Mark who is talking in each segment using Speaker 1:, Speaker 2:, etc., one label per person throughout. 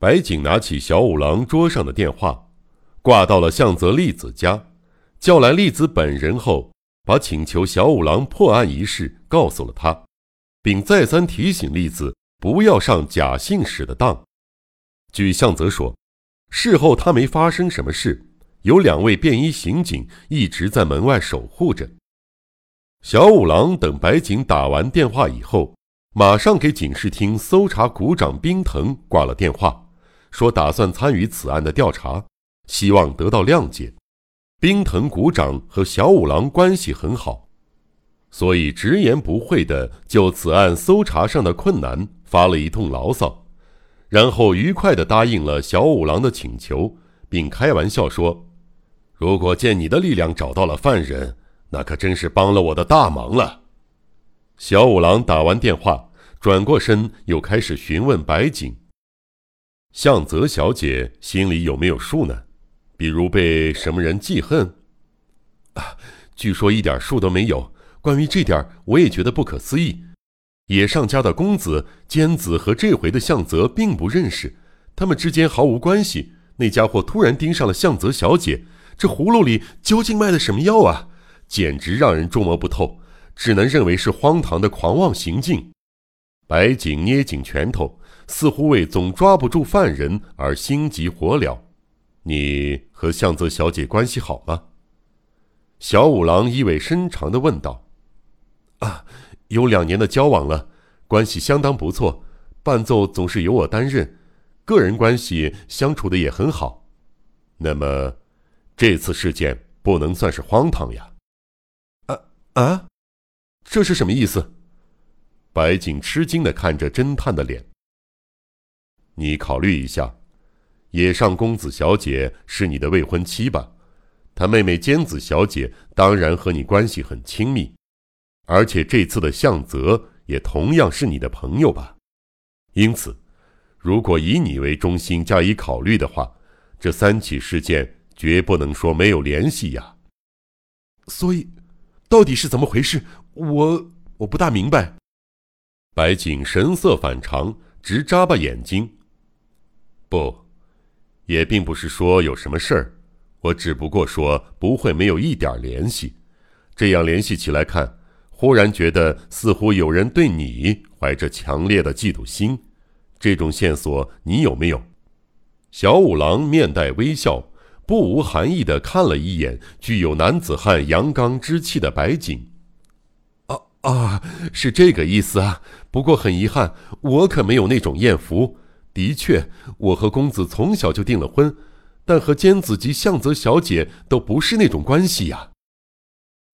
Speaker 1: 白景拿起小五郎桌上的电话，挂到了向泽丽子家，叫来丽子本人后，把请求小五郎破案一事告诉了他，并再三提醒丽子不要上假姓史的当。据向泽说，事后他没发生什么事，有两位便衣刑警一直在门外守护着。小五郎等白景打完电话以后，马上给警视厅搜查股长冰藤挂了电话，说打算参与此案的调查，希望得到谅解。冰藤股长和小五郎关系很好，所以直言不讳地就此案搜查上的困难发了一通牢骚，然后愉快地答应了小五郎的请求，并开玩笑说：“如果借你的力量找到了犯人。”那可真是帮了我的大忙了。小五郎打完电话，转过身，又开始询问白景：“向泽小姐心里有没有数呢？比如被什么人记恨？”啊，据说一点数都没有。关于这点，我也觉得不可思议。野上家的公子坚子和这回的向泽并不认识，他们之间毫无关系。那家伙突然盯上了向泽小姐，这葫芦里究竟卖的什么药啊？简直让人捉摸不透，只能认为是荒唐的狂妄行径。白景捏紧拳头，似乎为总抓不住犯人而心急火燎。你和向泽小姐关系好吗？小五郎意味深长地问道。啊，有两年的交往了，关系相当不错。伴奏总是由我担任，个人关系相处的也很好。那么，这次事件不能算是荒唐呀。啊啊，这是什么意思？白景吃惊的看着侦探的脸。你考虑一下，野上公子小姐是你的未婚妻吧？她妹妹尖子小姐当然和你关系很亲密，而且这次的向泽也同样是你的朋友吧？因此，如果以你为中心加以考虑的话，这三起事件绝不能说没有联系呀。所以。到底是怎么回事？我我不大明白。白景神色反常，直眨巴眼睛。不，也并不是说有什么事儿，我只不过说不会没有一点联系。这样联系起来看，忽然觉得似乎有人对你怀着强烈的嫉妒心。这种线索你有没有？小五郎面带微笑。不无含义的看了一眼具有男子汉阳刚之气的白景，啊啊，是这个意思啊！不过很遗憾，我可没有那种艳福。的确，我和公子从小就订了婚，但和尖子及向泽小姐都不是那种关系呀。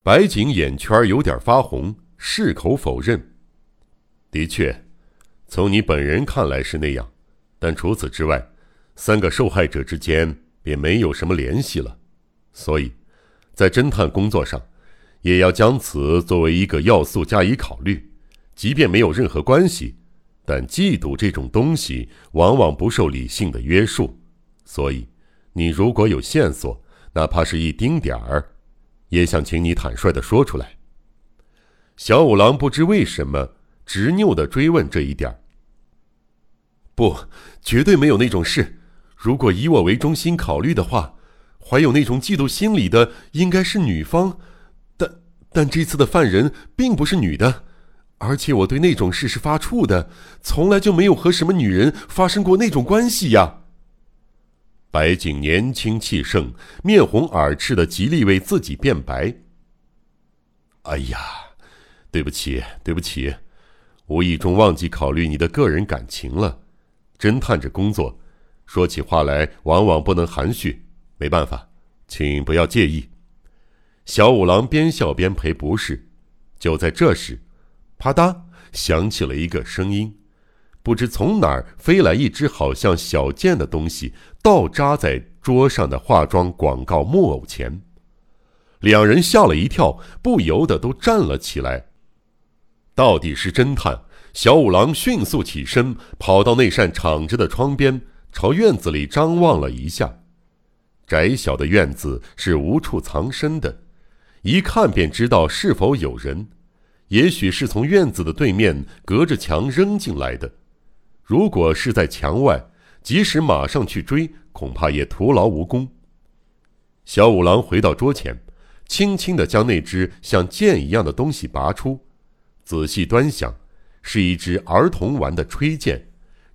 Speaker 1: 白景眼圈有点发红，矢口否认。的确，从你本人看来是那样，但除此之外，三个受害者之间。便没有什么联系了，所以，在侦探工作上，也要将此作为一个要素加以考虑。即便没有任何关系，但嫉妒这种东西往往不受理性的约束。所以，你如果有线索，哪怕是一丁点儿，也想请你坦率的说出来。小五郎不知为什么执拗的追问这一点。不，绝对没有那种事。如果以我为中心考虑的话，怀有那种嫉妒心理的应该是女方，但但这次的犯人并不是女的，而且我对那种事是发怵的，从来就没有和什么女人发生过那种关系呀。白景年轻气盛，面红耳赤的极力为自己辩白。哎呀，对不起，对不起，无意中忘记考虑你的个人感情了。侦探这工作。说起话来，往往不能含蓄，没办法，请不要介意。小五郎边笑边赔不是。就在这时，啪嗒响起了一个声音，不知从哪儿飞来一只好像小剑的东西，倒扎在桌上的化妆广告木偶前。两人吓了一跳，不由得都站了起来。到底是侦探，小五郎迅速起身，跑到那扇敞着的窗边。朝院子里张望了一下，窄小的院子是无处藏身的，一看便知道是否有人。也许是从院子的对面隔着墙扔进来的。如果是在墙外，即使马上去追，恐怕也徒劳无功。小五郎回到桌前，轻轻地将那只像剑一样的东西拔出，仔细端详，是一只儿童玩的吹剑。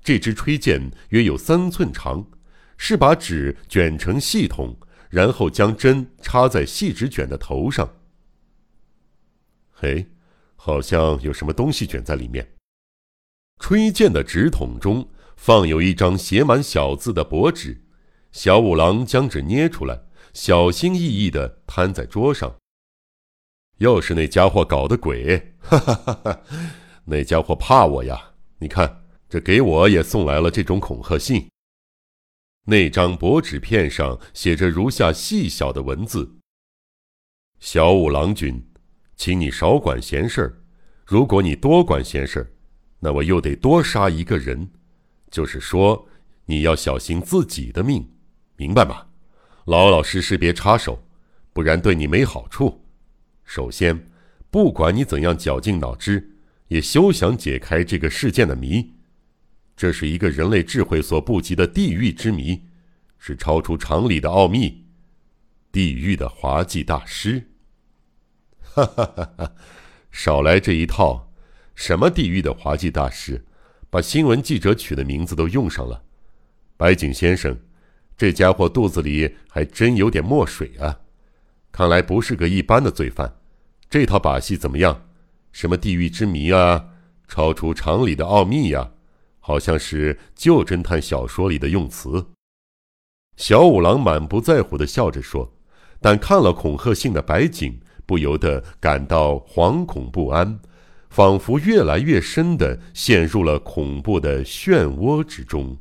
Speaker 1: 这支吹剑约有三寸长，是把纸卷成细筒，然后将针插在细纸卷的头上。嘿，好像有什么东西卷在里面。吹剑的纸筒中放有一张写满小字的薄纸，小五郎将纸捏出来，小心翼翼地摊在桌上。又是那家伙搞的鬼！哈哈哈哈！那家伙怕我呀！你看，这给我也送来了这种恐吓信。那张薄纸片上写着如下细小的文字：“小五郎君，请你少管闲事儿。如果你多管闲事儿，”那我又得多杀一个人，就是说，你要小心自己的命，明白吗？老老实实别插手，不然对你没好处。首先，不管你怎样绞尽脑汁，也休想解开这个事件的谜。这是一个人类智慧所不及的地狱之谜，是超出常理的奥秘。地狱的滑稽大师，哈哈哈哈！少来这一套。什么地狱的滑稽大师，把新闻记者取的名字都用上了。白井先生，这家伙肚子里还真有点墨水啊！看来不是个一般的罪犯。这套把戏怎么样？什么地狱之谜啊，超出常理的奥秘呀，好像是旧侦探小说里的用词。小五郎满不在乎地笑着说，但看了恐吓信的白井不由得感到惶恐不安。仿佛越来越深的陷入了恐怖的漩涡之中。